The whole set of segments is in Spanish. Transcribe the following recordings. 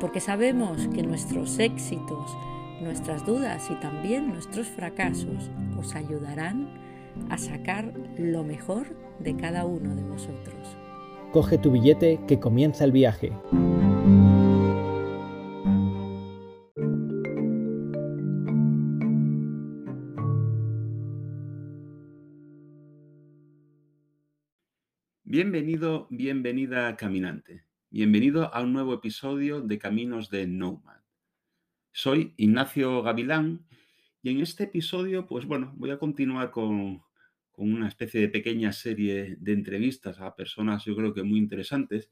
porque sabemos que nuestros éxitos, nuestras dudas y también nuestros fracasos os ayudarán a sacar lo mejor de cada uno de vosotros. Coge tu billete que comienza el viaje. Bienvenido, bienvenida caminante. Bienvenido a un nuevo episodio de Caminos de Nomad. Soy Ignacio Gavilán y en este episodio, pues bueno, voy a continuar con, con, una especie de pequeña serie de entrevistas a personas yo creo que muy interesantes.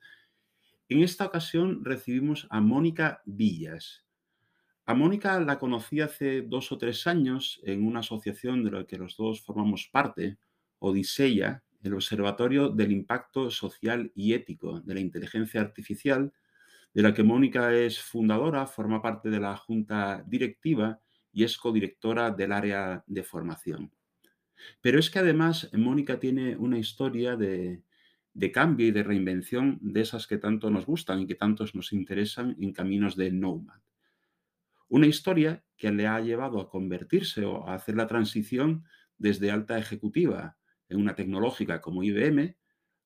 En esta ocasión recibimos a Mónica Villas. A Mónica la conocí hace dos o tres años en una asociación de la que los dos formamos parte, Odiseya, el Observatorio del Impacto Social y Ético de la Inteligencia Artificial, de la que Mónica es fundadora, forma parte de la junta directiva y es codirectora del área de formación. Pero es que además Mónica tiene una historia de, cambio y de reinvención de esas que tanto nos gustan y que tantos nos interesan en caminos de Nomad. Una historia que le ha llevado a convertirse o a hacer la transición desde alta ejecutiva en una tecnológica como IBM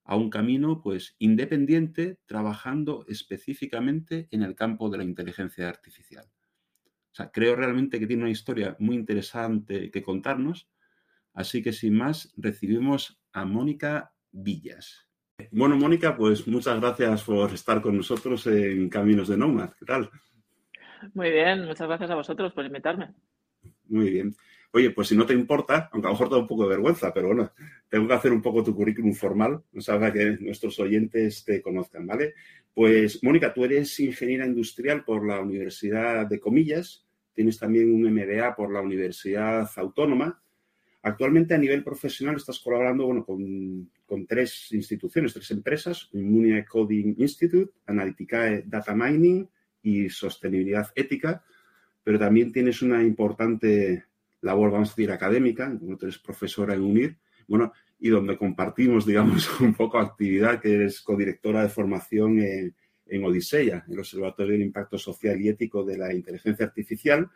a un camino pues independiente trabajando específicamente en el campo de la inteligencia artificial. O sea, creo realmente que tiene una historia muy interesante que contarnos, así que sin más recibimos a Mónica Villas. Bueno, Mónica, pues muchas gracias por estar con nosotros en Caminos de Nomad. ¿Qué tal? Muy bien, muchas gracias a vosotros por invitarme. Muy bien. Oye, pues si no te importa, aunque a lo mejor te da un poco de vergüenza, pero bueno, tengo que hacer un poco tu currículum formal, no sabes que nuestros oyentes te conozcan, ¿vale? Pues, Mónica, tú eres ingeniera industrial por la Universidad de Comillas, tienes también un MBA por la Universidad Autónoma. Actualmente a nivel profesional estás colaborando bueno, con, con tres instituciones, tres empresas, Immunia Coding Institute, Analyticae Data Mining y Sostenibilidad Ética, pero también tienes una importante labor, vamos a decir, académica, como tú eres profesora en UNIR, bueno, y donde compartimos, digamos, un poco actividad, que eres codirectora de formación en, en Odiseya, el Observatorio del Impacto Social y Ético de la Inteligencia Artificial.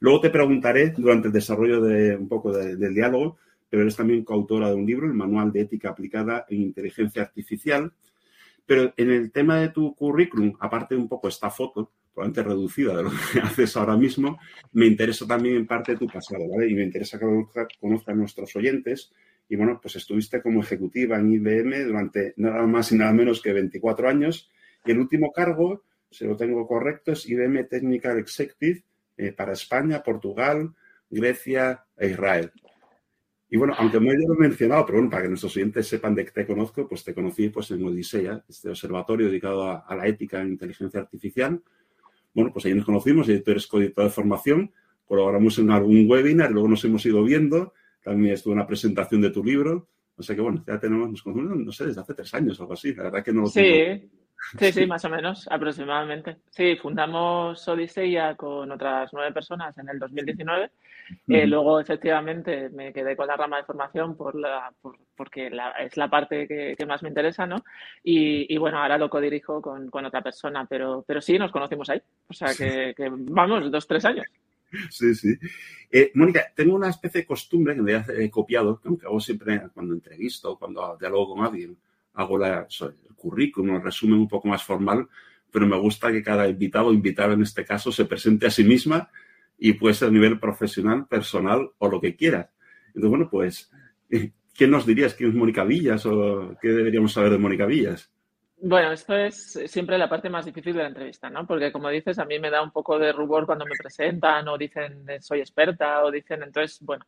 Luego te preguntaré, durante el desarrollo de un poco de, del diálogo, pero eres también coautora de un libro, el Manual de Ética Aplicada en Inteligencia Artificial. Pero en el tema de tu currículum, aparte de un poco esta foto, probablemente reducida de lo que haces ahora mismo, me interesa también en parte tu pasado, ¿vale? Y me interesa que conozcan nuestros oyentes. Y bueno, pues estuviste como ejecutiva en IBM durante nada más y nada menos que 24 años. Y el último cargo, si lo tengo correcto, es IBM Technical Executive eh, para España, Portugal, Grecia e Israel. Y bueno, aunque me lo he mencionado, pero bueno, para que nuestros oyentes sepan de que te conozco, pues te conocí pues, en Odisea, este observatorio dedicado a, a la ética en inteligencia artificial, bueno, pues ahí nos conocimos, y tú eres codirector de formación, colaboramos en algún webinar, luego nos hemos ido viendo, también estuve en una presentación de tu libro, o sea que bueno, ya tenemos, nos conocemos, no sé, desde hace tres años o algo así, la verdad que no lo Sí, tengo. sí, sí, más o menos, aproximadamente. Sí, fundamos Odiseya con otras nueve personas en el 2019. Eh, luego, efectivamente, me quedé con la rama de formación por la, por, porque la, es la parte que, que, más me interesa, ¿no? Y, y, bueno, ahora lo codirijo con, con otra persona, pero, pero sí, nos conocimos ahí. O sea que, que vamos, dos, tres años. Sí, sí. Eh, Mónica, tengo una especie de costumbre que me he copiado, que aunque hago siempre cuando entrevisto, cuando dialogo con alguien, hago la, currículum, el resumen un poco más formal, pero me gusta que cada invitado o invitada en este caso se presente a sí misma y puede ser a nivel profesional, personal o lo que quiera. Entonces, bueno, pues, ¿qué nos dirías? ¿Quién es Mónica Villas o qué deberíamos saber de Mónica Villas? Bueno, esto es siempre la parte más difícil de la entrevista, ¿no? Porque como dices, a mí me da un poco de rubor cuando me presentan o dicen soy experta o dicen, entonces, bueno,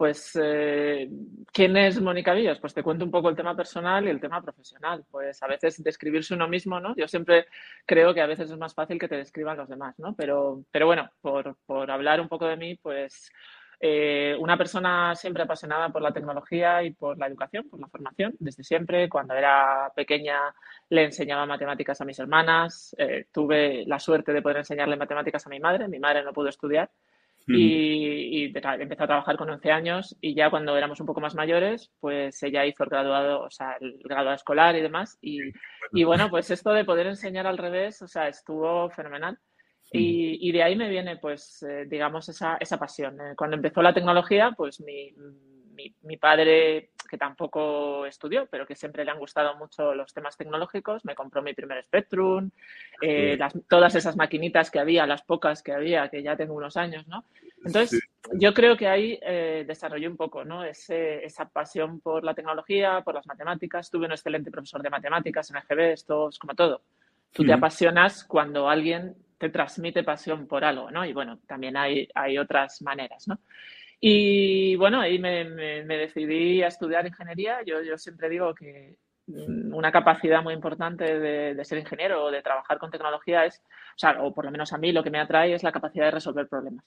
pues, eh, ¿quién es Mónica Villas? Pues te cuento un poco el tema personal y el tema profesional. Pues a veces describirse uno mismo, ¿no? Yo siempre creo que a veces es más fácil que te describan los demás, ¿no? Pero, pero bueno, por, por hablar un poco de mí, pues eh, una persona siempre apasionada por la tecnología y por la educación, por la formación, desde siempre. Cuando era pequeña le enseñaba matemáticas a mis hermanas. Eh, tuve la suerte de poder enseñarle matemáticas a mi madre. Mi madre no pudo estudiar y, empezó a trabajar con 11 años y ya cuando éramos un poco más mayores, pues ella hizo el graduado, o sea, el graduado escolar y demás. Y, y bueno, pues esto de poder enseñar al revés, o sea, estuvo fenomenal. Y, y, de ahí me viene, pues, eh, digamos, esa, esa pasión. Eh, cuando empezó la tecnología, pues mi, mi, padre, que tampoco estudió, pero que siempre le han gustado mucho los temas tecnológicos, me compró mi primer Spectrum, eh, todas esas maquinitas que había, las pocas que había, que ya tengo unos años, ¿no? Entonces, yo creo que ahí eh, desarrollé un poco, ¿no? esa pasión por la tecnología, por las matemáticas. Tuve un excelente profesor de matemáticas en EGB, esto es como todo. Tú te apasionas cuando alguien te transmite pasión por algo, ¿no? Y bueno, también hay, hay otras maneras, ¿no? Y bueno, ahí me, decidí a estudiar ingeniería. Yo, yo, siempre digo que una capacidad muy importante de, ser ingeniero o de trabajar con tecnología es, o sea, o por lo menos a mí lo que me atrae es la capacidad de resolver problemas.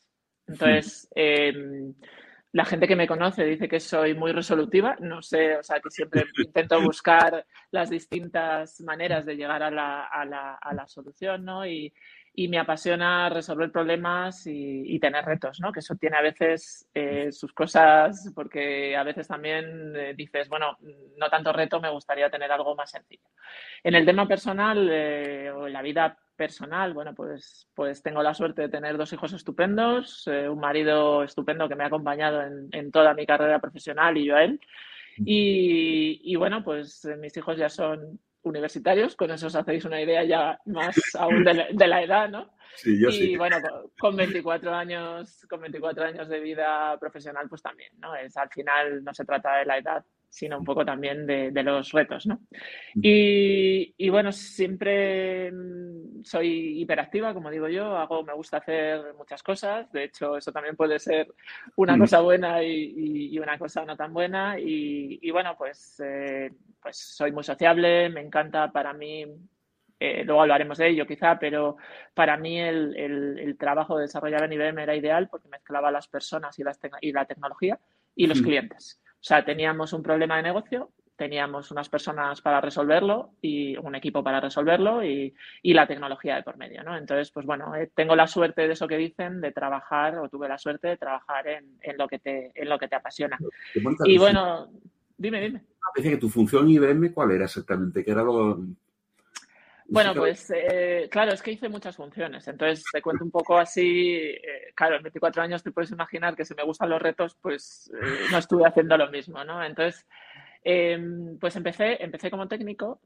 Entonces, em, la gente que me conoce dice que soy muy resolutiva, no sé, o sea, que siempre intento buscar las distintas maneras de llegar a la, a la, a la solución, ¿no? Y, y me apasiona resolver problemas y, tener retos, ¿no? Que eso tiene a veces eh, sus cosas, porque a veces también eh, dices, bueno, no tanto reto, me gustaría tener algo más sencillo. En el tema personal eh, o en la vida personal, bueno, pues, pues tengo la suerte de tener dos hijos estupendos, un marido estupendo que me ha acompañado en, en, toda mi carrera profesional y yo a él. Y, y bueno, pues mis hijos ya son universitarios, con eso os hacéis una idea ya más aún de la, edad, ¿no? Sí, yo y bueno, con 24 años, con 24 años de vida profesional, pues también, ¿no? Es al final no se trata de la edad, sino un poco también de, los retos, ¿no? Y, y, bueno, siempre mm, soy hiperactiva, como digo yo, hago, me gusta hacer muchas cosas, de hecho, eso también puede ser una cosa buena y, y una cosa no tan buena, y, bueno, pues, eh, pues soy muy sociable, me encanta para mí eh, luego hablaremos de ello quizá, pero para mí el, el, trabajo de desarrollar en IBM era ideal porque mezclaba las personas y, las y la tecnología y los clientes. O sea, teníamos un problema de negocio, teníamos unas personas para resolverlo y un equipo para resolverlo y, la tecnología de por medio, ¿no? Entonces, pues bueno, eh, tengo la suerte de eso que dicen, de trabajar, o tuve la suerte de trabajar en, lo, que te, en lo que te apasiona. Y bueno, dime, dime. Dice que tu función IBM, ¿cuál era exactamente? ¿Qué era lo, bueno, pues eh, claro, es que hice muchas funciones. Entonces, te cuento un poco así. Eh, claro, en 24 años te puedes imaginar que si me gustan los retos, pues eh, no estuve haciendo lo mismo, ¿no? Entonces, em, pues empecé, empecé como técnico.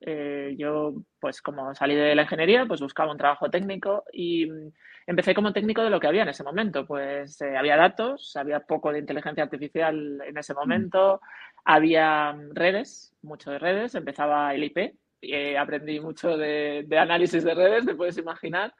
yo, pues como salí de la ingeniería, pues buscaba un trabajo técnico y mm, empecé como técnico de lo que había en ese momento. Pues había datos, había poco de inteligencia artificial en ese mm. momento, había mm, redes, mucho de redes, empezaba el IP eh, aprendí mucho de, análisis de redes, te puedes imaginar.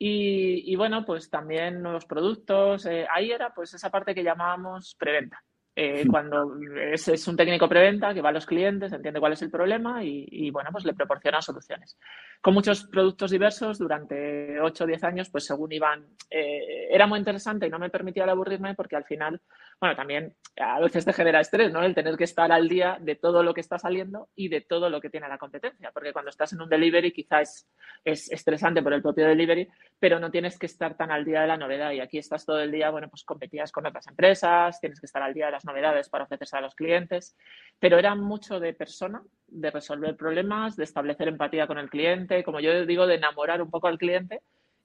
Y, bueno, pues también nuevos productos. Eh, ahí era pues esa parte que llamábamos preventa. Eh, cuando es, un técnico preventa que va a los clientes, entiende cuál es el problema y, bueno, pues le proporciona soluciones. Con muchos productos diversos durante 8 o 10 años, pues según iban, era muy interesante y no me permitía aburrirme porque al final bueno, también a veces te genera estrés, ¿no? El tener que estar al día de todo lo que está saliendo y de todo lo que tiene la competencia, porque cuando estás en un delivery quizás es, estresante por el propio delivery, pero no tienes que estar tan al día de la novedad y aquí estás todo el día, bueno, pues competías con otras empresas, tienes que estar al día de las novedades para ofrecerse a los clientes, pero era mucho de persona, de resolver problemas, de establecer empatía con el cliente, como yo digo, de enamorar un poco al cliente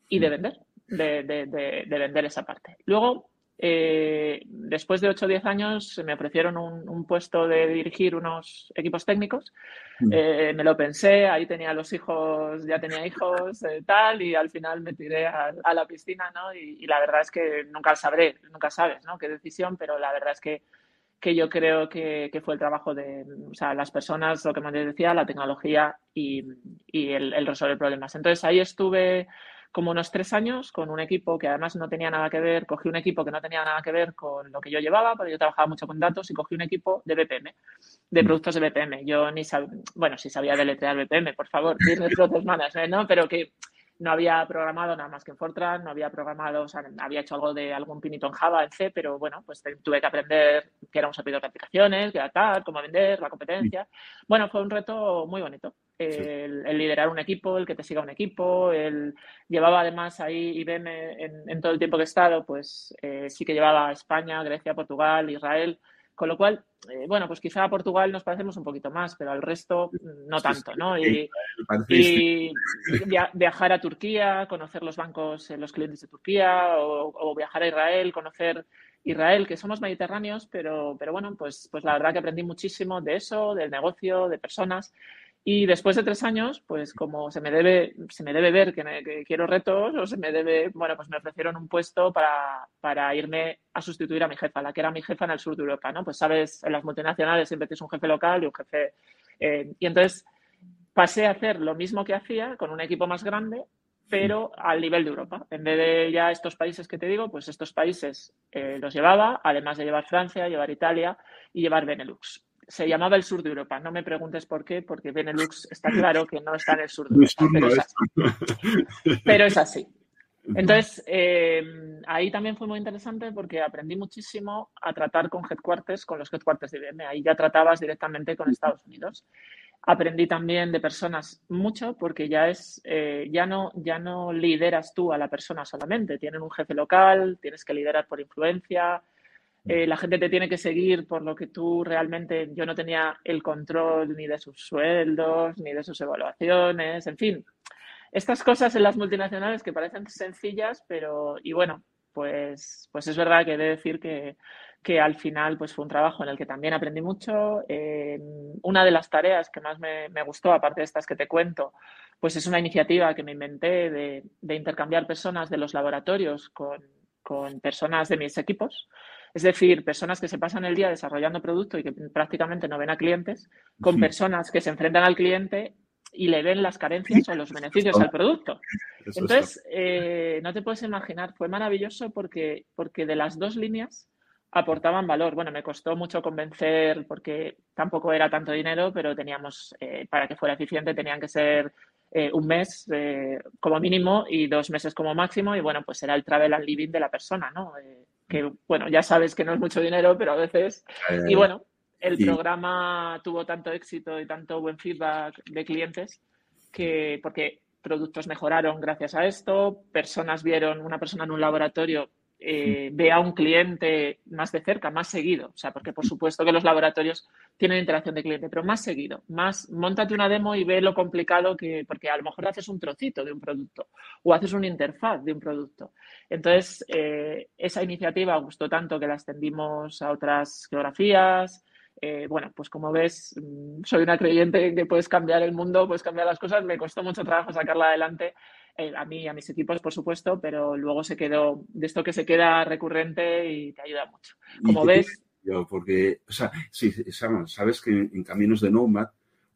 y de vender, de, de, de vender esa parte. Luego, eh, después de 8 o 10 años me ofrecieron un, puesto de dirigir unos equipos técnicos. Mm. Eh, me lo pensé, ahí tenía los hijos, ya tenía hijos, eh, tal, y al final me tiré a, la piscina, ¿no? Y, la verdad es que nunca sabré, nunca sabes, ¿no? Qué decisión, pero la verdad es que, que yo creo que, fue el trabajo de o sea, las personas, lo que me decía, la tecnología y, y el, el resolver problemas. Entonces ahí estuve como unos tres años con un equipo que además no tenía nada que ver, cogí un equipo que no tenía nada que ver con lo que yo llevaba, porque yo trabajaba mucho con datos y cogí un equipo de BPM, de mm. productos de BPM. Yo ni sabía, bueno, sí sabía deletrear BPM, por favor, Business Process Management, ¿no? Pero que no había programado nada más que en Fortran, no había programado, o sea, había hecho algo de algún pinito en Java, en C, pero bueno, pues tuve que aprender que era un servidor de aplicaciones, qué tal, cómo vender, la competencia. Bueno, fue un reto muy bonito. El, liderar un equipo, el que te siga un equipo, el llevaba además ahí IBM en, en todo el tiempo que he estado, pues eh, sí que llevaba España, Grecia, Portugal, Israel, con lo cual, eh, bueno, pues quizá a Portugal nos parecemos un poquito más, pero al resto no tanto, ¿no? Y, viajar a Turquía, conocer los bancos, eh, los clientes de Turquía, o, viajar a Israel, conocer Israel, que somos mediterráneos, pero, pero bueno, pues, pues la verdad que aprendí muchísimo de eso, del negocio, de personas. Y después de tres años, pues como se me debe, se me debe ver que, quiero retos o se me debe, bueno, pues me ofrecieron un puesto para, para, irme a sustituir a mi jefa, la que era mi jefa en el sur de Europa, ¿no? Pues sabes, en las multinacionales siempre tienes un jefe local y un jefe... Eh, y entonces pasé a hacer lo mismo que hacía con un equipo más grande, pero al nivel de Europa. En vez de ya estos países que te digo, pues estos países eh, los llevaba, además de llevar Francia, llevar Italia y llevar Benelux se llamaba el sur de Europa. No me preguntes por qué, porque Benelux está claro que no está en el sur de Europa. Pero es así. Entonces, eh, ahí también fue muy interesante porque aprendí muchísimo a tratar con headquarters, con los headquarters de IBM. Ahí ya tratabas directamente con Estados Unidos. Aprendí también de personas mucho porque ya es, eh, ya no, ya no lideras tú a la persona solamente. Tienen un jefe local, tienes que liderar por influencia, eh, la gente te tiene que seguir por lo que tú realmente, yo no tenía el control ni de sus sueldos, ni de sus evaluaciones, en fin. Estas cosas en las multinacionales que parecen sencillas, pero, y bueno, pues, pues es verdad que he de decir que, que al final pues fue un trabajo en el que también aprendí mucho. una de las tareas que más me, me, gustó, aparte de estas que te cuento, pues es una iniciativa que me inventé de, de intercambiar personas de los laboratorios con, con personas de mis equipos. Es decir, personas que se pasan el día desarrollando producto y que prácticamente no ven a clientes, con personas que se enfrentan al cliente y le ven las carencias o los beneficios al producto. Entonces, eh, no te puedes imaginar, fue maravilloso porque, porque de las dos líneas aportaban valor. Bueno, me costó mucho convencer porque tampoco era tanto dinero, pero teníamos, eh, para que fuera eficiente, tenían que ser eh, un mes como mínimo y dos meses como máximo. Y bueno, pues era el travel and living de la persona, ¿no? Que bueno, ya sabes que no es mucho dinero, pero a veces... y bueno, el programa tuvo tanto éxito y tanto buen feedback de clientes que, porque productos mejoraron gracias a esto, personas vieron, una persona en un laboratorio eh, ve a un cliente más de cerca, más seguido. O sea, porque por supuesto que los laboratorios tienen interacción de cliente, pero más seguido. Más, montate una demo y ve lo complicado que, porque a lo mejor haces un trocito de un producto o haces una interfaz de un producto. Entonces, eh, esa iniciativa gustó tanto que la extendimos a otras geografías. Eh, bueno, pues como ves, mm, soy una creyente en que puedes cambiar el mundo, puedes cambiar las cosas. Me costó mucho trabajo sacarla adelante eh, a mí y a mis equipos, por supuesto, pero luego se quedó de esto que se queda recurrente y te ayuda mucho. Como ves. Yo, porque, o sea, sí, sabes que en Caminos de Nomad,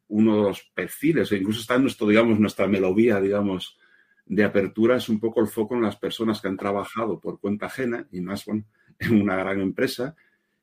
uno de los perfiles, incluso está en nuestro, digamos, nuestra melodía, digamos, de apertura, es un poco el foco en las personas que han trabajado por cuenta ajena y más, bueno, en una gran empresa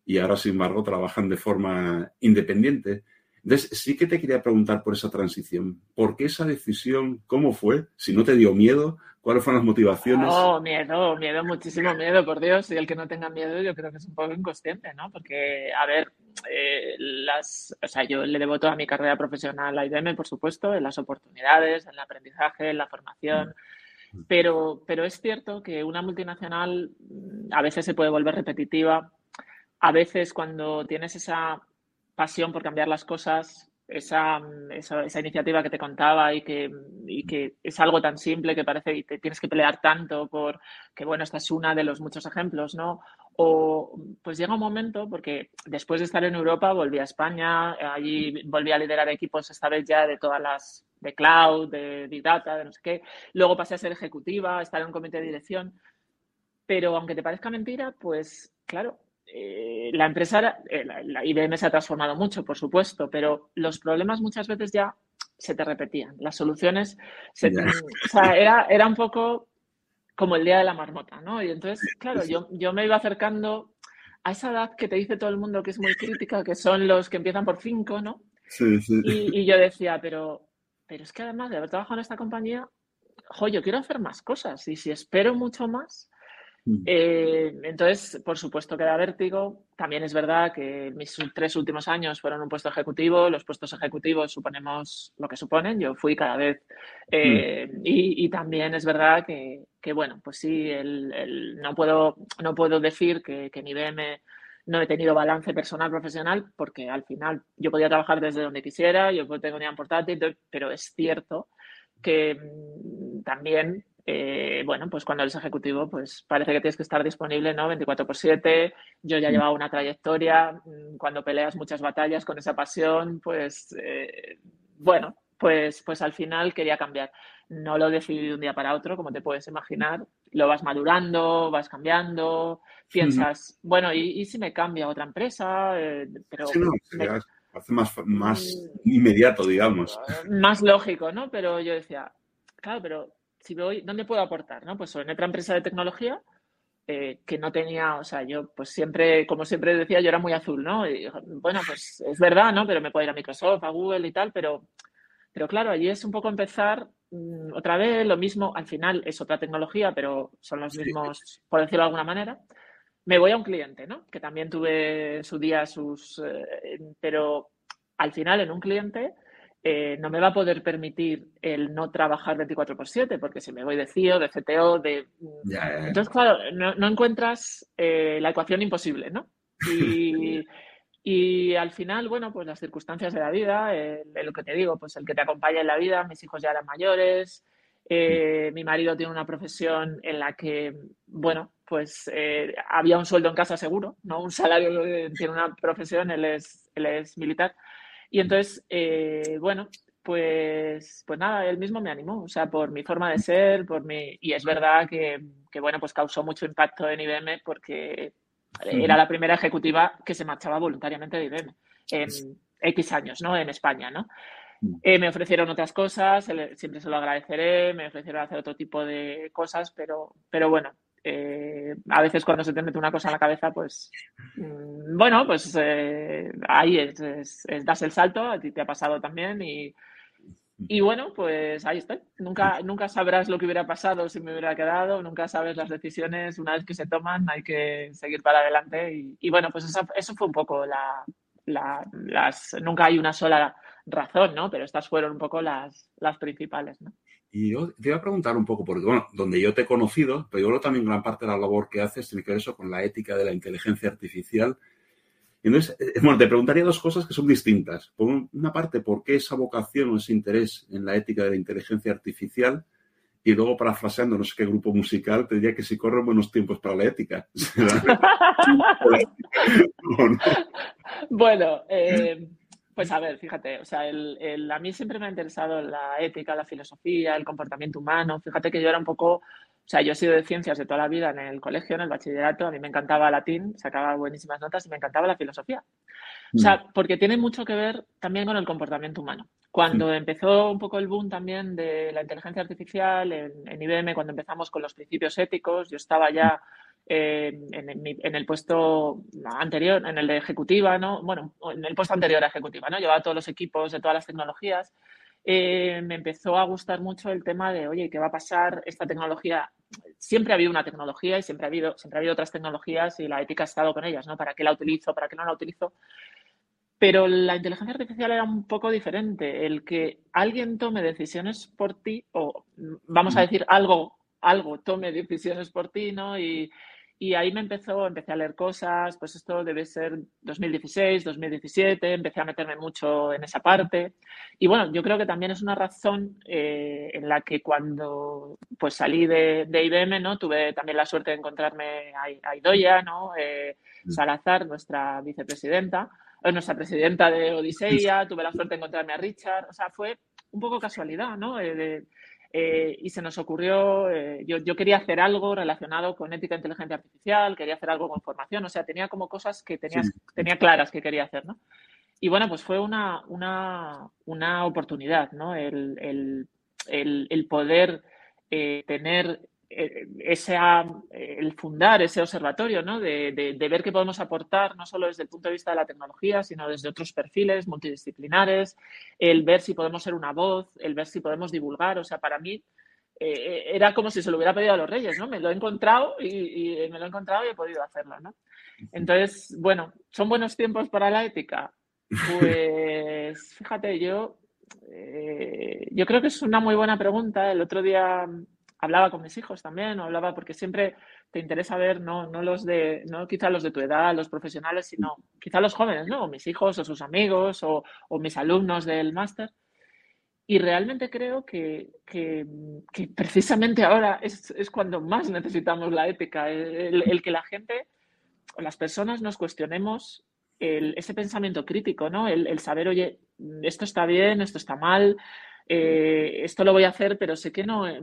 y ahora, sin embargo, trabajan de forma independiente entonces, sí que te quería preguntar por esa transición. ¿Por qué esa decisión? ¿Cómo fue? Si no te dio miedo, ¿cuáles fueron las motivaciones? Oh, miedo, miedo, muchísimo miedo, por Dios. Y el que no tenga miedo, yo creo que es un poco inconsciente, ¿no? Porque, a ver, eh, las, o sea, yo le debo toda mi carrera profesional a IBM, por supuesto, en las oportunidades, en el aprendizaje, en la formación. Mm. Pero, pero es cierto que una multinacional mm, a veces se puede volver repetitiva. A veces cuando tienes esa pasión por cambiar las cosas, esa, esa, iniciativa que te contaba y que, y que, es algo tan simple que parece y te tienes que pelear tanto por que, bueno, esta es una de los muchos ejemplos, ¿no? O pues llega un momento, porque después de estar en Europa volví a España, allí volví a liderar equipos esta vez ya de todas las, de cloud, de big data, de no sé qué. Luego pasé a ser ejecutiva, a estar en un comité de dirección. Pero aunque te parezca mentira, pues claro, eh, la empresa, eh, la, IBM se ha transformado mucho, por supuesto, pero los problemas muchas veces ya se te repetían. Las soluciones, se, o sea, era, era un poco como el día de la marmota, ¿no? Y entonces, claro, yo, yo me iba acercando a esa edad que te dice todo el mundo que es muy crítica, que son los que empiezan por cinco, ¿no? Sí, sí. Y, y yo decía, pero, pero es que además de haber trabajado en esta compañía, jo, yo quiero hacer más cosas y si espero mucho más. Eh, entonces, por supuesto que da vértigo. También es verdad que mis tres últimos años fueron un puesto ejecutivo. Los puestos ejecutivos suponemos lo que suponen. Yo fui cada vez. Eh, mm. y, también es verdad que, bueno, pues sí, el, no, puedo, no puedo decir que, que en IBM no he tenido balance personal profesional porque al final yo podía trabajar desde donde quisiera, yo tengo una portátil, pero es cierto que mm, también eh, bueno, pues cuando eres ejecutivo, pues parece que tienes que estar disponible, ¿no? 24 por 7. Yo ya mm. llevaba una trayectoria, mm, cuando peleas muchas batallas con esa pasión, pues eh, bueno, pues, pues al final quería cambiar. No lo decidí de un día para otro, como te puedes imaginar. Lo vas madurando, vas cambiando, piensas, bueno, ¿y, si me cambia a otra empresa? Eh, pero sí, no, hace más, más mm. inmediato, digamos. Más lógico, ¿no? Pero yo decía, claro, pero si voy, ¿dónde puedo aportar? ¿no? Pues en otra empresa de tecnología eh, que no tenía, o sea, yo pues siempre, como siempre decía, yo era muy azul, ¿no? Y, bueno, pues es verdad, ¿no? Pero me puedo ir a Microsoft, a Google y tal, pero, pero claro, allí es un poco empezar mm, otra vez, lo mismo, al final es otra tecnología, pero son los mismos, por decirlo de alguna manera. Me voy a un cliente, ¿no? Que también tuve su día, sus... Eh, pero al final en un cliente eh, no me va a poder permitir el no trabajar 24 por 7, porque si me voy de CIO, de CTO, de... Entonces, claro, no, encuentras eh, la ecuación imposible, ¿no? Y, al final, bueno, pues las circunstancias de la vida, lo que te digo, pues el que te acompaña en la vida, mis hijos ya eran mayores, eh, mi marido tiene una profesión en la que, bueno, pues había un sueldo en casa seguro, ¿no? Un salario, tiene una profesión, él es, él es militar. Y entonces, eh, bueno, pues, pues nada, él mismo me animó, o sea, por mi forma de ser, por mi... Y es verdad que, bueno, pues causó mucho impacto en IBM porque era la primera ejecutiva que se marchaba voluntariamente de IBM en X años, ¿no? En España, ¿no? Mm. Eh, me ofrecieron otras cosas, siempre se lo agradeceré, me ofrecieron hacer otro tipo de cosas, pero, pero bueno, eh, a veces cuando se te mete una cosa en la cabeza, pues mm, bueno, pues eh, ahí es, das el salto, a ti te ha pasado también y, y bueno, pues ahí estoy. Nunca, nunca sabrás lo que hubiera pasado si me hubiera quedado, nunca sabes las decisiones, una vez que se toman hay que seguir para adelante y, bueno, pues eso, fue un poco la, las, nunca hay una sola razón, ¿no? Pero estas fueron un poco las, las principales, ¿no? Y yo te iba a preguntar un poco, porque bueno, donde yo te he conocido, pero yo creo también gran parte de la labor que haces tiene que ver eso con la ética de la inteligencia artificial. Entonces, eh, bueno, te preguntaría dos cosas que son distintas. Por una parte, ¿por qué esa vocación o ese interés en la ética de la inteligencia artificial? Y luego, parafraseando no sé qué grupo musical, te diría que si corren buenos tiempos para la ética. bueno, eh, pues a ver, fíjate, o sea, el, a mí siempre me ha interesado la ética, la filosofía, el comportamiento humano. Fíjate que yo era un poco, o sea, yo he sido de ciencias de toda la vida en el colegio, en el bachillerato, a mí me encantaba latín, sacaba buenísimas notas y me encantaba la filosofía. O sea, mm. porque tiene mucho que ver también con el comportamiento humano. Cuando empezó un poco el boom también de la inteligencia artificial en, en IBM, cuando empezamos con los principios éticos, yo estaba ya en, el puesto anterior, en el de ejecutiva, ¿no? Bueno, en el puesto anterior a ejecutiva, ¿no? Llevaba todos los equipos de todas las tecnologías. Eh, me empezó a gustar mucho el tema de, oye, ¿qué va a pasar? Esta tecnología, siempre ha habido una tecnología y siempre ha habido, siempre ha habido otras tecnologías y la ética ha estado con ellas, ¿no? ¿Para qué la utilizo? ¿Para qué no la utilizo? Pero la inteligencia artificial era un poco diferente. El que alguien tome decisiones por ti, o vamos a decir algo, algo tome decisiones por ti, ¿no? Y, y ahí me empezó, empecé a leer cosas, pues esto debe ser 2016, 2017, empecé a meterme mucho en esa parte. Y bueno, yo creo que también es una razón eh, en la que cuando pues salí de, IBM, ¿no? Tuve también la suerte de encontrarme a, Idoya, ¿no? Eh, mm. Salazar, nuestra vicepresidenta, o nuestra presidenta de Odiseia, tuve la suerte de encontrarme a Richard, o sea, fue un poco casualidad, ¿no? Eh, eh, y se nos ocurrió, eh, yo, quería hacer algo relacionado con ética e inteligencia artificial, quería hacer algo con formación, o sea, tenía como cosas que tenía, tenía claras que quería hacer, ¿no? y bueno, pues fue una, una, una oportunidad, ¿no? El, el, el, poder eh, tener eh, ese, el fundar ese observatorio, ¿no? De, de, ver qué podemos aportar, no solo desde el punto de vista de la tecnología, sino desde otros perfiles multidisciplinares, el ver si podemos ser una voz, el ver si podemos divulgar. O sea, para mí eh, era como si se lo hubiera pedido a los reyes, ¿no? Me lo he encontrado y, y, me lo he encontrado y he podido hacerlo, ¿no? Entonces, bueno, ¿son buenos tiempos para la ética? Pues fíjate, yo, eh, yo creo que es una muy buena pregunta. El otro día hablaba con mis hijos también, o hablaba porque siempre te interesa ver, no, no los de, no quizá los de tu edad, los profesionales, sino quizá los jóvenes, ¿no? O mis hijos, o sus amigos, o, mis alumnos del máster. Y realmente creo que, que, precisamente ahora es, es, cuando más necesitamos la ética, el, el que la gente, o las personas nos cuestionemos ese pensamiento crítico, ¿no? El, saber, oye, esto está bien, esto está mal, eh, esto lo voy a hacer, pero sé que no, eh,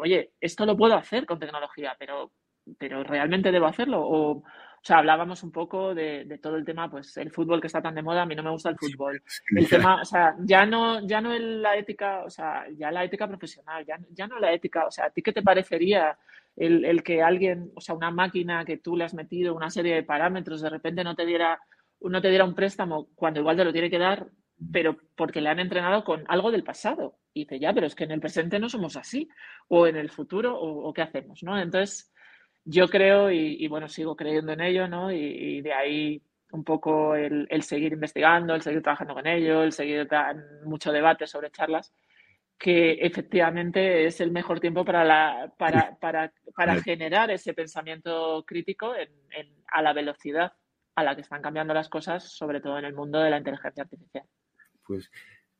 oye, esto lo puedo hacer con tecnología, pero, pero realmente debo hacerlo. O, o sea, hablábamos un poco de, todo el tema, pues el fútbol que está tan de moda, a mí no me gusta el fútbol. El tema, o sea, ya no, ya no la ética, o sea, ya la ética profesional, ya, ya no la ética, o sea, ¿a ti qué te parecería el, el que alguien, o sea, una máquina que tú le has metido una serie de parámetros, de repente no te diera uno te diera un préstamo cuando igual te lo tiene que dar, pero porque le han entrenado con algo del pasado. Y dice, ya, pero es que en el presente no somos así, o en el futuro, o, qué hacemos, ¿no? Entonces, yo creo, y, bueno, sigo creyendo en ello, ¿no? Y, de ahí un poco el, seguir investigando, el seguir trabajando con ello, el seguir mucho debate sobre charlas, que efectivamente es el mejor tiempo para, la, para, para, para generar ese pensamiento crítico a la velocidad a la que están cambiando las cosas, sobre todo en el mundo de la inteligencia artificial. Pues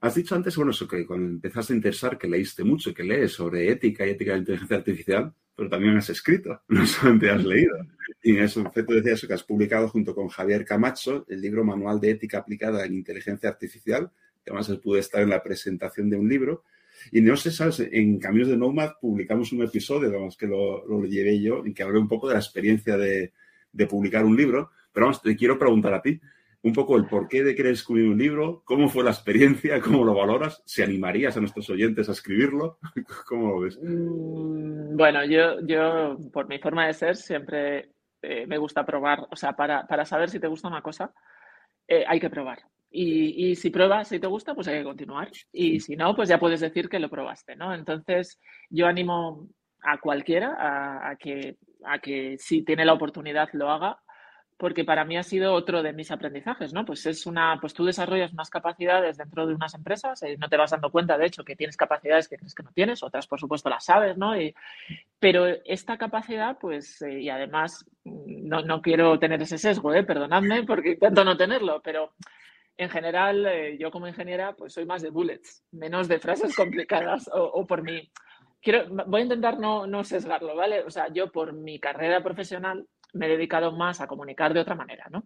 has dicho antes, bueno, eso que cuando empezaste a interesar, que leíste mucho, que lees sobre ética y ética de inteligencia artificial, pero también has escrito, no solamente has leído. Y en ese efecto decía eso, que has publicado junto con Javier Camacho el libro Manual de Ética Aplicada en Inteligencia Artificial, que además pude estar en la presentación de un libro. Y no sé, ¿sabes? En Caminos de Nomad publicamos un episodio, digamos, que lo, lo llevé yo, en que hablé un poco de la experiencia de, de publicar un libro, pero vamos, te quiero preguntar a ti un poco el porqué de querer escribir un libro, cómo fue la experiencia, cómo lo valoras, si animarías a nuestros oyentes a escribirlo, ¿cómo lo ves? Mm, bueno, yo, yo por mi forma de ser siempre eh, me gusta probar, o sea, para, para, saber si te gusta una cosa, eh, hay que probar. Y, y, si pruebas, si te gusta, pues hay que continuar. Y si no, pues ya puedes decir que lo probaste, ¿no? Entonces, yo animo a cualquiera a, a que, a que si tiene la oportunidad lo haga porque para mí ha sido otro de mis aprendizajes, ¿no? Pues es una, pues tú desarrollas unas capacidades dentro de unas empresas, y no te vas dando cuenta, de hecho, que tienes capacidades que crees que no tienes, otras, por supuesto, las sabes, ¿no? pero esta capacidad, pues, eh, y además, no, no, quiero tener ese sesgo, ¿eh? Perdonadme, porque intento no tenerlo, pero en general, eh, yo como ingeniera, pues soy más de bullets, menos de frases complicadas, o, o por mi... Quiero, voy a intentar no, no sesgarlo, ¿vale? O sea, yo por mi carrera profesional me he dedicado más a comunicar de otra manera, ¿no?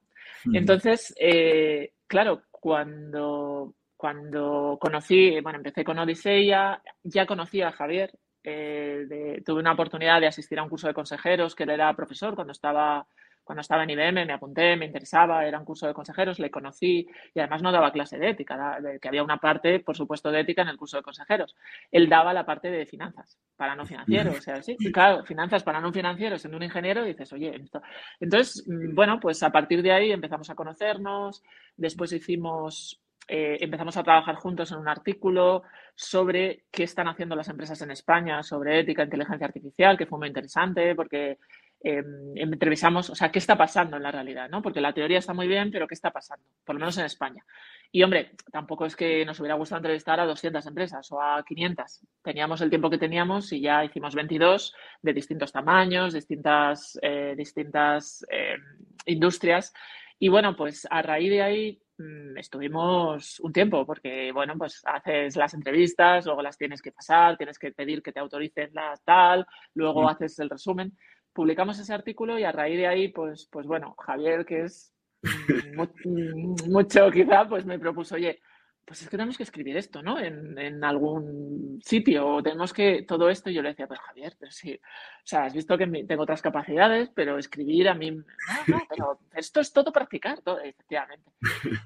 Entonces, eh, claro, cuando, cuando conocí, bueno, empecé con Odiseya, ya conocí a Javier, eh, tuve una oportunidad de asistir a un curso de consejeros, que él era profesor cuando estaba cuando estaba en IBM me apunté, me interesaba, era un curso de consejeros, le conocí y además no daba clase de ética, que había una parte, por supuesto, de ética en el curso de consejeros. Él daba la parte de finanzas para no financieros, o sea, sí, claro, finanzas para no financieros, siendo un ingeniero, dices, oye, esto. Entonces, mm, bueno, pues a partir de ahí empezamos a conocernos, después hicimos eh, empezamos a trabajar juntos en un artículo sobre qué están haciendo las empresas en España sobre ética e inteligencia artificial, que fue muy interesante porque eh, entrevistamos, o sea, qué está pasando en la realidad, ¿no? Porque la teoría está muy bien, pero ¿qué está pasando? Por lo menos en España. Y, hombre, tampoco es que nos hubiera gustado entrevistar a 200 empresas o a 500. Teníamos el tiempo que teníamos y ya hicimos 22 de distintos tamaños, distintas, eh, distintas eh, industrias. Y, bueno, pues a raíz de ahí mm, estuvimos un tiempo, porque, bueno, pues haces las entrevistas, luego las tienes que pasar, tienes que pedir que te autoricen la tal, luego mm. haces el resumen publicamos ese artículo y a raíz de ahí, pues, pues bueno, Javier, que es mucho quizá, pues me propuso, oye, pues es que tenemos que escribir esto, ¿no? En, en, algún sitio, o tenemos que, todo esto, yo le decía, pues Javier, pero sí, o sea, has visto que tengo otras capacidades, pero escribir a mí, no, pero esto es todo practicar, todo, efectivamente.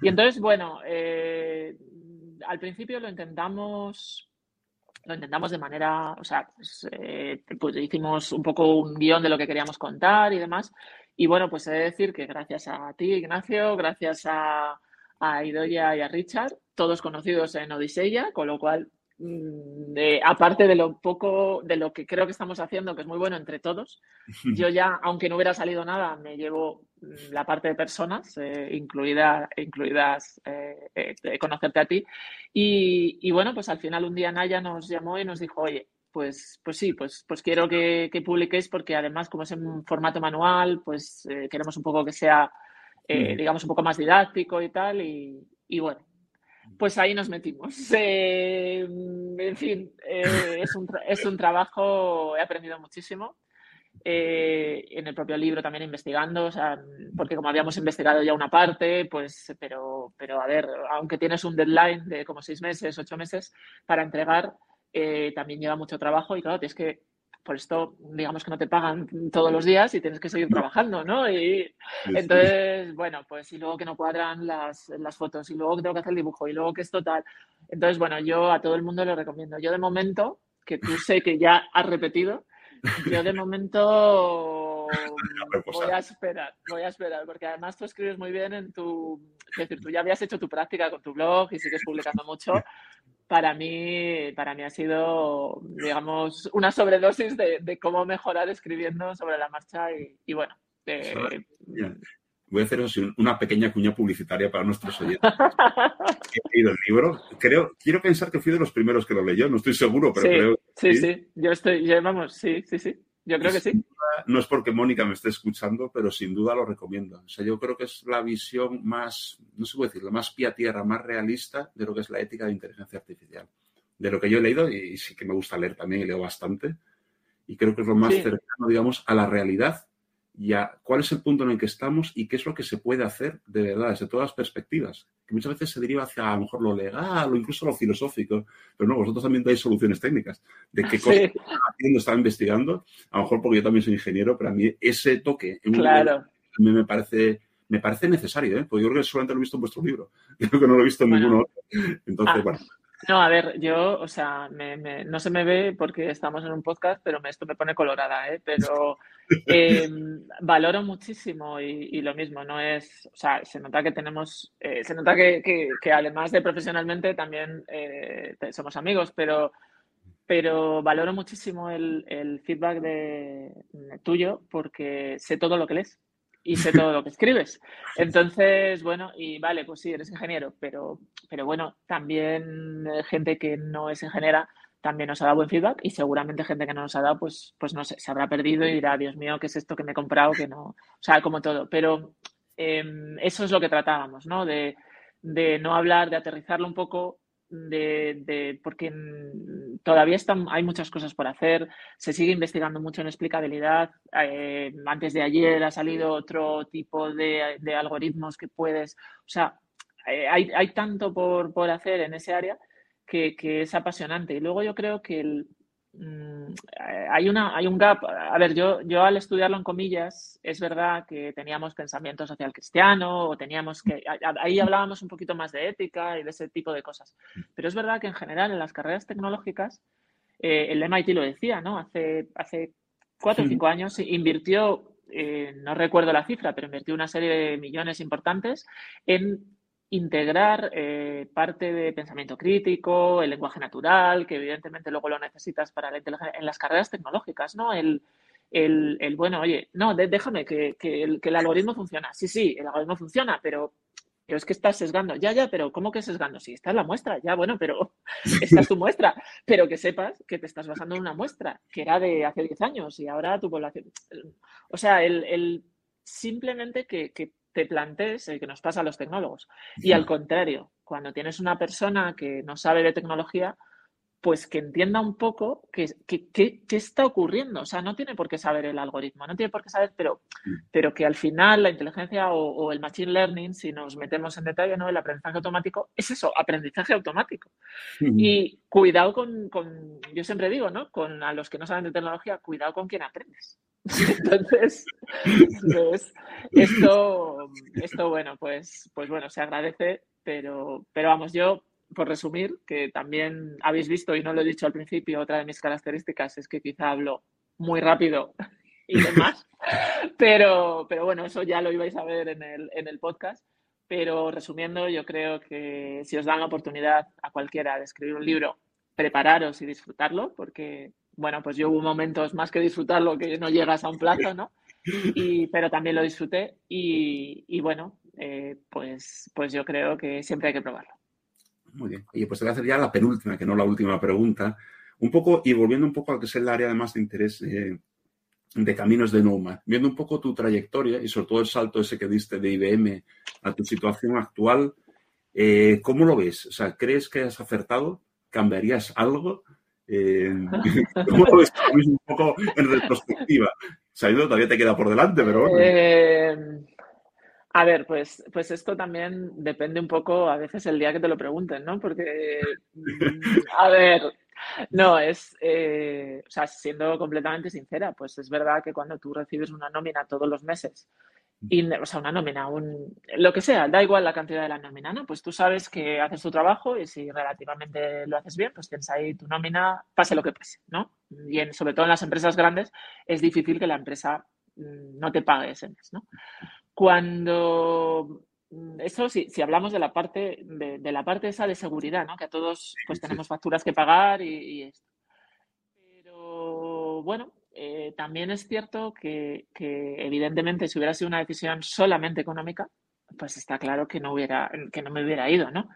Y entonces, bueno, eh, al principio lo intentamos lo intentamos de manera, o sea, pues, eh, pues, hicimos un poco un guion de lo que queríamos contar y demás. Y bueno, pues he de decir que gracias a ti, Ignacio, gracias a, a Idoya y a Richard, todos conocidos en Odiseya, con lo cual, mm, aparte de lo poco, de lo que creo que estamos haciendo, que es muy bueno entre todos, yo ya, aunque no hubiera salido nada, me llevo mm, la parte de personas, eh, incluida, incluidas eh, eh, conocerte a ti. Y, bueno, pues al final un día Naya nos llamó y nos dijo, oye, pues, pues sí, pues, pues quiero que, que publiquéis porque además como es en formato manual, pues queremos un poco que sea eh, digamos, un poco más didáctico y tal, y, bueno, pues ahí nos metimos. Eh, en fin, eh, es, un es, un trabajo, he aprendido muchísimo. en el propio libro también investigando, o sea, porque como habíamos investigado ya una parte, pues, pero, pero a ver, aunque tienes un deadline de como seis meses, ocho meses para entregar, también lleva mucho trabajo y claro, tienes que por esto, digamos que no te pagan todos los días y tienes que seguir trabajando, ¿no? Y entonces, bueno, pues y luego que no cuadran las, las, fotos y luego que tengo que hacer el dibujo y luego que es total. Entonces, bueno, yo a todo el mundo lo recomiendo. Yo de momento, que tú sé que ya has repetido, yo de momento voy a esperar, voy a esperar, porque además tú escribes muy bien en tu, es decir, tú ya habías hecho tu práctica con tu blog y sigues publicando mucho, para mí, para mí ha sido, digamos, una sobredosis de, cómo mejorar escribiendo sobre la marcha y, bueno. Eh, Voy a hacer una pequeña cuña publicitaria para nuestros oyentes. He leído el libro. Creo, quiero pensar que fui de los primeros que lo leyó, no estoy seguro, pero creo. Sí, sí, sí. Yo estoy, vamos, sí, sí, sí. Yo creo que sí. No es porque Mónica me esté escuchando, pero sin duda lo recomiendo. O sea, yo creo que es la visión más, no sé cómo decirlo, más pia tierra, más realista de lo que es la ética de inteligencia artificial. De lo que yo he leído, y sí que me gusta leer también, y leo bastante, y creo que es lo más cercano, digamos, a la realidad y a cuál es el punto en el que estamos y qué es lo que se puede hacer de verdad, desde todas las perspectivas. Que muchas veces se deriva hacia a lo mejor lo legal o incluso lo filosófico, pero no, vosotros también dais soluciones técnicas de qué cosas están haciendo, están investigando, a lo mejor porque yo también soy ingeniero, pero a mí ese toque en claro. a mí me parece me parece necesario, ¿eh? porque yo creo que solamente lo he visto en vuestro libro, creo que no lo he visto en ninguno otro. Entonces, ah. bueno. No, a ver, yo, o sea, no se me ve porque estamos en un podcast, pero esto me pone colorada, ¿eh? Pero em, valoro muchísimo y, lo mismo, no es, o sea, se nota que tenemos, eh, se nota que, que, además de profesionalmente también eh, somos amigos, pero, pero valoro muchísimo el, el feedback de, tuyo porque sé todo lo que lees y sé todo lo que escribes. Entonces, bueno, y vale, pues sí, eres ingeniero, pero, pero bueno, también gente que no es ingeniera también nos ha dado buen feedback y seguramente gente que no nos ha dado, pues, pues no sé, se habrá perdido y dirá, Dios mío, ¿qué es esto que me he comprado? Que no, o sea, como todo. Pero em, eso es lo que tratábamos, ¿no? De, de no hablar, de aterrizarlo un poco de, porque todavía están, hay muchas cosas por hacer, se sigue investigando mucho en explicabilidad. Eh, antes de ayer ha salido otro tipo de, algoritmos que puedes, o sea, eh, hay, hay, tanto por, por, hacer en ese área que, que, es apasionante. Y luego yo creo que el, Mm, hay, una, hay un gap. A ver, yo, yo al estudiarlo en comillas, es verdad que teníamos pensamiento social cristiano o teníamos que. Ahí hablábamos un poquito más de ética y de ese tipo de cosas. Pero es verdad que en general en las carreras tecnológicas, eh, el MIT lo decía, ¿no? Hace, hace cuatro o cinco años invirtió, eh, no recuerdo la cifra, pero invirtió una serie de millones importantes en integrar eh, parte de pensamiento crítico, el lenguaje natural, que evidentemente luego lo necesitas para la inteligencia en las carreras tecnológicas, ¿no? El, el, el bueno, oye, no, déjame que, que, el, que, el, algoritmo funciona. Sí, sí, el algoritmo funciona, pero, pero es que estás sesgando. Ya, ya, pero ¿cómo que sesgando? Sí, está es la muestra, ya, bueno, pero esta es tu muestra. Pero que sepas que te estás basando en una muestra que era de hace 10 años y ahora tu población. O sea, el, simplemente que te plantees el que nos pasa a los tecnólogos. Y al contrario, cuando tienes una persona que no sabe de tecnología, pues que entienda un poco qué, qué, está ocurriendo. O sea, no tiene por qué saber el algoritmo, no tiene por qué saber, pero, pero que al final la inteligencia o, el machine learning, si nos metemos en detalle, ¿no? El aprendizaje automático es eso, aprendizaje automático. Y cuidado con, con, yo siempre digo, ¿no? Con a los que no saben de tecnología, cuidado con quién aprendes. Entonces, pues, esto, esto, bueno, pues, pues bueno, se agradece, pero, pero vamos, yo por resumir, que también habéis visto y no lo he dicho al principio, otra de mis características es que quizá hablo muy rápido y demás, pero, pero bueno, eso ya lo ibais a ver en el, en el podcast. Pero resumiendo, yo creo que si os dan la oportunidad a cualquiera de escribir un libro, prepararos y disfrutarlo, porque, bueno, pues yo hubo momentos más que disfrutarlo que no llegas a un plazo, ¿no? Y, pero también lo disfruté y, y bueno, eh, pues, pues yo creo que siempre hay que probarlo. Muy bien. Oye, pues te voy a hacer ya la penúltima, que no la última pregunta. Un poco, y volviendo un poco a lo que es el área de más de interés eh, de caminos de Noma, viendo un poco tu trayectoria y sobre todo el salto ese que diste de IBM a tu situación actual, eh, ¿cómo lo ves? O sea, ¿crees que has acertado? ¿Cambiarías algo? Eh, ¿Cómo lo ves un poco en retrospectiva? Sabiendo todavía te queda por delante, pero bueno. A ver, pues, pues esto también depende un poco a veces el día que te lo pregunten, ¿no? Porque, a ver, no, es, eh, o sea, siendo completamente sincera, pues es verdad que cuando tú recibes una nómina todos los meses, y, o sea, una nómina, un, lo que sea, da igual la cantidad de la nómina, ¿no? Pues tú sabes que haces tu trabajo y si relativamente lo haces bien, pues tienes ahí tu nómina, pase lo que pase, ¿no? Y sobre todo en las empresas grandes es difícil que la empresa mm, no te pague ese mes, ¿no? Cuando mm, eso si, si hablamos de la parte de, la parte esa de seguridad, ¿no? Que a todos pues tenemos facturas que pagar y, esto. Pero bueno, eh, también es cierto que, evidentemente si hubiera sido una decisión solamente económica, pues está claro que no hubiera, que no me hubiera ido, ¿no?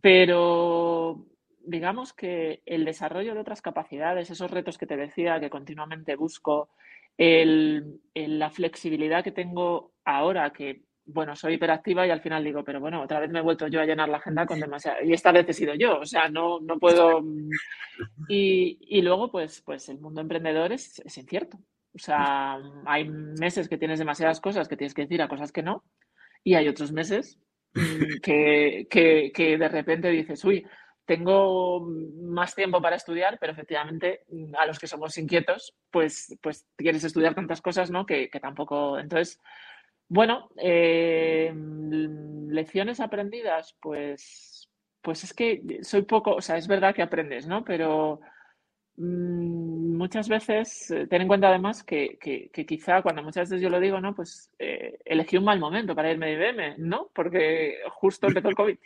Pero digamos que el desarrollo de otras capacidades, esos retos que te decía que continuamente busco, el, la flexibilidad que tengo ahora, que bueno, soy hiperactiva y al final digo, pero bueno, otra vez me he vuelto yo a llenar la agenda con demasiado, y esta vez he sido yo, o sea, no, no puedo. Y, y luego, pues, pues el mundo emprendedor es, es, incierto. O sea, hay meses que tienes demasiadas cosas que tienes que decir a cosas que no, y hay otros meses mm, que, que, que de repente dices, uy, tengo más tiempo para estudiar, pero efectivamente a los que somos inquietos, pues, pues quieres estudiar tantas cosas, ¿no? Que, tampoco. Entonces, bueno, eh, lecciones aprendidas, pues, pues es que soy poco, o sea, es verdad que aprendes, ¿no? Pero mm, muchas veces, eh, ten en cuenta además que, que, quizá cuando muchas veces yo lo digo, ¿no? Pues eh, elegí un mal momento para irme de IBM, ¿no? Porque justo empezó el COVID.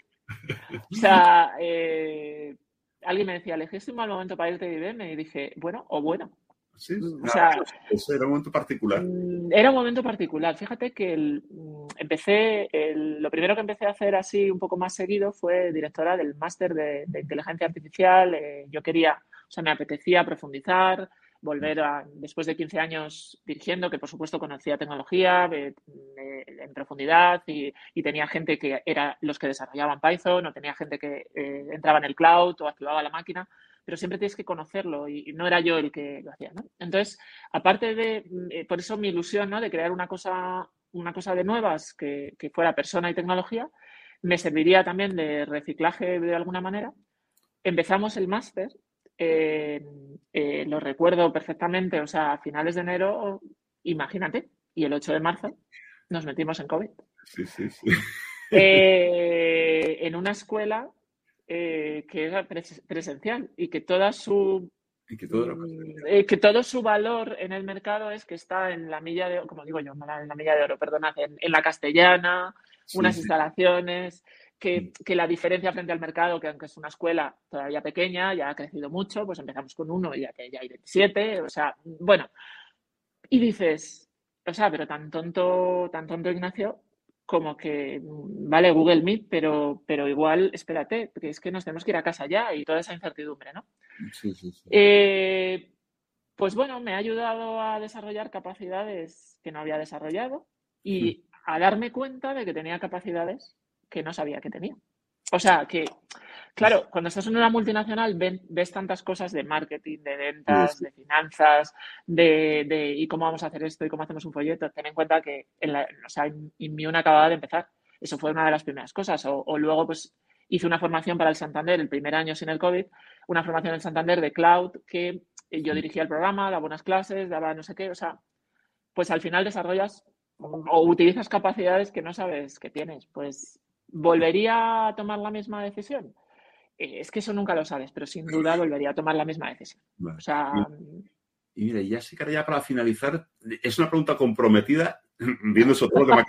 O sea, eh, alguien me decía, elegiste un mal momento para irte de IBM y dije, bueno, o bueno. Sí, o sea, eso era un momento particular. Mm, era un momento particular. Fíjate que mm, empecé, lo primero que empecé a hacer así un poco más seguido fue directora del máster de, inteligencia artificial. Eh, yo quería, o sea, me apetecía profundizar, volver a, después de 15 años dirigiendo, que por supuesto conocía tecnología en profundidad y, tenía gente que era los que desarrollaban Python o tenía gente que eh, entraba en el cloud o activaba la máquina, pero siempre tienes que conocerlo y, no era yo el que lo hacía. ¿no? Entonces, aparte de, eh, por eso mi ilusión ¿no? de crear una cosa, una cosa de nuevas que, que fuera persona y tecnología, me serviría también de reciclaje de alguna manera. Empezamos el máster eh, eh, lo recuerdo perfectamente, o sea, a finales de enero, imagínate, y el 8 de marzo nos metimos en COVID. Sí, sí, sí. Eh, en una escuela que era presencial y que toda su que todo, que todo su valor en el mercado es que está en la milla de como digo yo, en la milla de oro, perdonad, en, la castellana, unas instalaciones, Mm. que, la diferencia frente al mercado, que aunque es una escuela todavía pequeña, ya ha crecido mucho, pues empezamos con uno y ya, ya hay 27, o sea, bueno. Y dices, o sea, pero tan tonto, tan tonto Ignacio, como que, vale, Google Meet, pero, pero igual, espérate, porque es que nos tenemos que ir a casa ya y toda esa incertidumbre, ¿no? Sí, sí, sí. Eh, pues bueno, me ha ayudado a desarrollar capacidades que no había desarrollado y mm. a darme cuenta de que tenía capacidades que no sabía que tenía. O sea, que, claro, cuando estás en una multinacional ves tantas cosas de marketing, de ventas, de finanzas, de, de, y cómo vamos a hacer esto y cómo hacemos un folleto. Ten en cuenta que en la, o sea, Inmiun acababa de empezar. Eso fue una de las primeras cosas. O, o luego, pues, hice una formación para el Santander el primer año sin el COVID, una formación en el Santander de cloud que yo dirigía el programa, daba unas clases, daba no sé qué, o sea, pues al final desarrollas o utilizas capacidades que no sabes que tienes. Pues, ¿volvería a tomar la misma decisión? Eh, es que eso nunca lo sabes, pero sin duda volvería a tomar la misma decisión. O sea, y, mire, ya sí que ya para finalizar, es una pregunta comprometida, viendo eso todo lo que, me,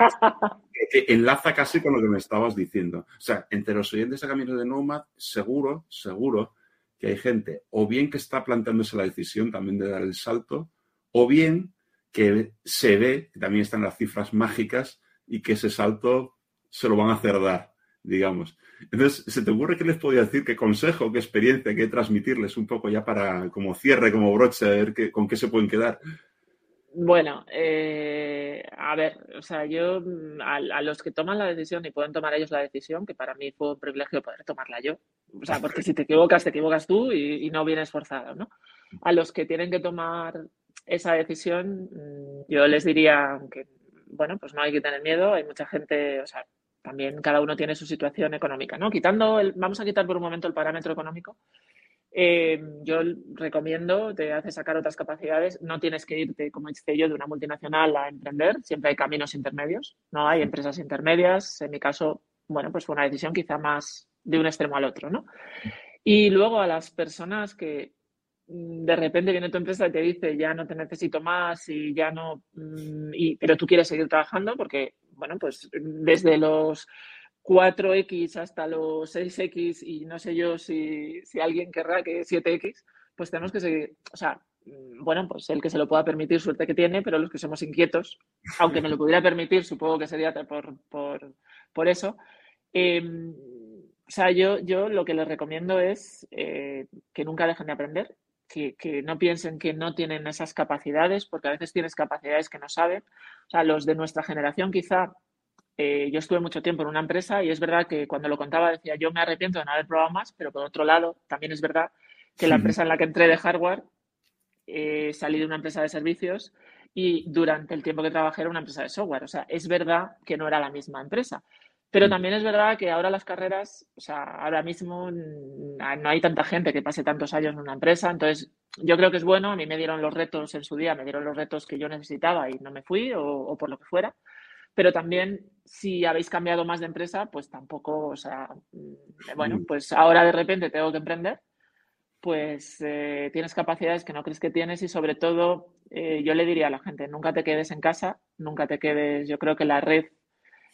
que enlaza casi con lo que me estabas diciendo. O sea, entre los oyentes de Camino de Nomad, seguro, seguro que hay gente o bien que está planteándose la decisión también de dar el salto, o bien que se ve, que también están las cifras mágicas, y que ese salto se lo van a hacer dar, digamos. Entonces, ¿se te ocurre qué les podría decir? ¿Qué consejo, qué experiencia, qué transmitirles un poco ya para, como cierre, como broche, a ver qué, con qué se pueden quedar? Bueno, eh, a ver, o sea, yo a, los que toman la decisión y pueden tomar ellos la decisión, que para mí fue un privilegio poder tomarla yo, o sea, porque si te equivocas, te equivocas tú y, y no vienes forzado, ¿no? A los que tienen que tomar esa decisión, mm, yo les diría que, bueno, pues no hay que tener miedo, hay mucha gente, o sea, también cada uno tiene su situación económica, ¿no? Quitando, el, vamos a quitar por un momento el parámetro económico. Eh, yo recomiendo, te hace sacar otras capacidades, no tienes que irte, como dice yo, de una multinacional a emprender, siempre hay caminos intermedios, no hay empresas intermedias, en mi caso, bueno, pues fue una decisión quizá más de un extremo al otro, ¿no? Y luego a las personas que Mm, de repente viene tu empresa y te dice ya no te necesito más y ya no, mm, pero tú quieres seguir trabajando porque, bueno, pues desde los 4X hasta los 6X y no sé yo si, si alguien querrá que 7X, pues tenemos que seguir, o sea, bueno, pues el que se lo pueda permitir, suerte que tiene, pero los que somos inquietos, aunque me lo pudiera permitir, supongo que sería por, por, por eso. Eh, o sea, yo, yo lo que les recomiendo es eh, que nunca dejen de aprender, que, no piensen que no tienen esas capacidades, porque a veces tienes capacidades que no saben. O sea, los de nuestra generación quizá, eh, yo estuve mucho tiempo en una empresa y es verdad que cuando lo contaba decía, yo me arrepiento de no haber probado más, pero por otro lado, también es verdad que la empresa en la que entré de hardware, eh, salí de una empresa de servicios y durante el tiempo que trabajé era una empresa de software. O sea, es verdad que no era la misma empresa. Pero mm. también es verdad que ahora las carreras, o sea, ahora mismo no hay tanta gente que pase tantos años en una empresa, entonces yo creo que es bueno, a mí me dieron los retos en su día, me dieron los retos que yo necesitaba y no me fui o, por lo que fuera, pero también si habéis cambiado más de empresa, pues tampoco, o sea, mm, bueno, mm. pues ahora de repente tengo que emprender, pues eh, tienes capacidades que no crees que tienes y sobre todo eh, yo le diría a la gente, nunca te quedes en casa, nunca te quedes, yo creo que la red.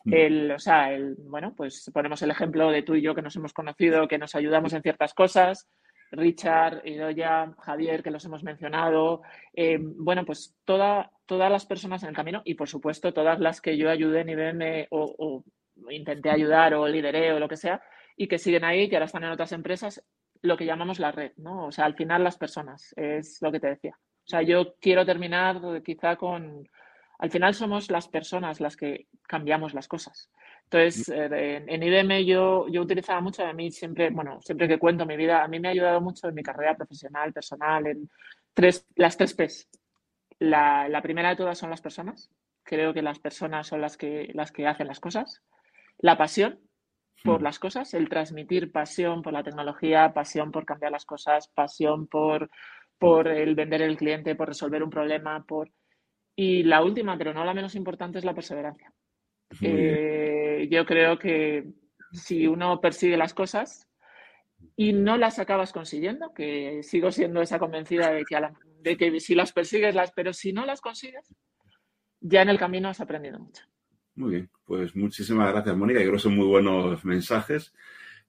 El, o sea, el, bueno, pues ponemos el ejemplo de tú y yo que nos hemos conocido, que nos ayudamos en ciertas cosas, Richard, Idoya, Javier, que los hemos mencionado, eh, bueno, pues toda, todas las personas en el camino y por supuesto todas las que yo ayudé en IBM o, o intenté ayudar o lideré o lo que sea y que siguen ahí, que ahora están en otras empresas, lo que llamamos la red, ¿no? O sea, al final las personas, es lo que te decía. O sea, yo quiero terminar quizá con, al final somos las personas las que cambiamos las cosas. Entonces, eh, en, IBM yo, yo utilizaba mucho, a mí siempre, bueno, siempre que cuento mi vida, a mí me ha ayudado mucho en mi carrera profesional, personal, en tres, las tres P's. La, la, primera de todas son las personas. Creo que las personas son las que, las que hacen las cosas. La pasión por hmm. las cosas, el transmitir pasión por la tecnología, pasión por cambiar las cosas, pasión por, por el vender el cliente, por resolver un problema, por y la última, pero no la menos importante, es la perseverancia. Eh, yo creo que si uno persigue las cosas y no las acabas consiguiendo, que sigo siendo esa convencida de que, de que si las persigues, las, pero si no las consigues, ya en el camino has aprendido mucho. Muy bien, pues muchísimas gracias, Mónica. Yo creo que son muy buenos mensajes.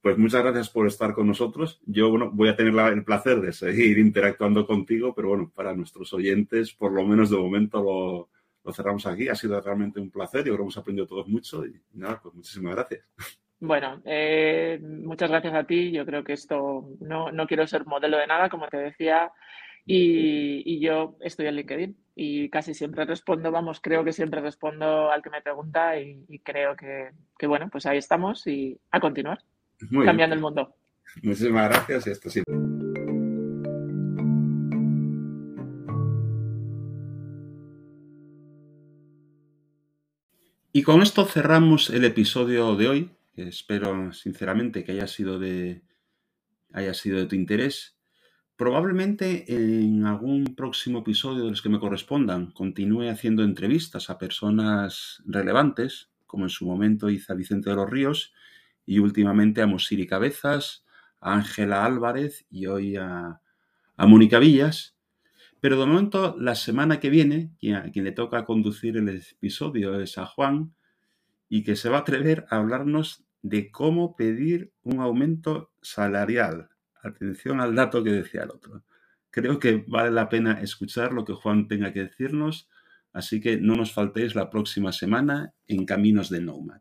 Pues muchas gracias por estar con nosotros. Yo bueno, voy a tener el placer de seguir interactuando contigo, pero bueno, para nuestros oyentes, por lo menos de momento lo, cerramos aquí. Ha sido realmente un placer. Yo creo que hemos aprendido todos mucho y nada, pues muchísimas gracias. Bueno, eh, muchas gracias a ti. Yo creo que esto no, no quiero ser modelo de nada, como te decía, y, yo estoy en LinkedIn y casi siempre respondo, vamos, creo que siempre respondo al que me pregunta y, creo que, que, bueno, pues ahí estamos y a continuar. Cambiando el mundo. Muchísimas gracias y hasta siempre. Y con esto cerramos el episodio de hoy, que espero sinceramente que haya sido de, haya sido de tu interés. Probablemente en algún próximo episodio de los que me correspondan continúe haciendo entrevistas a personas relevantes, como en su momento a Vicente de los Ríos y últimamente a Mosiri Cabezas, a Ángela Álvarez y hoy a, a Mónica Villas. Pero de momento, la semana que viene, a quien le toca conducir el episodio es a Juan, y que se va a atrever a hablarnos de cómo pedir un aumento salarial. Atención al dato que decía el otro. Creo que vale la pena escuchar lo que Juan tenga que decirnos, así que no nos faltéis la próxima semana en Caminos de Nomad.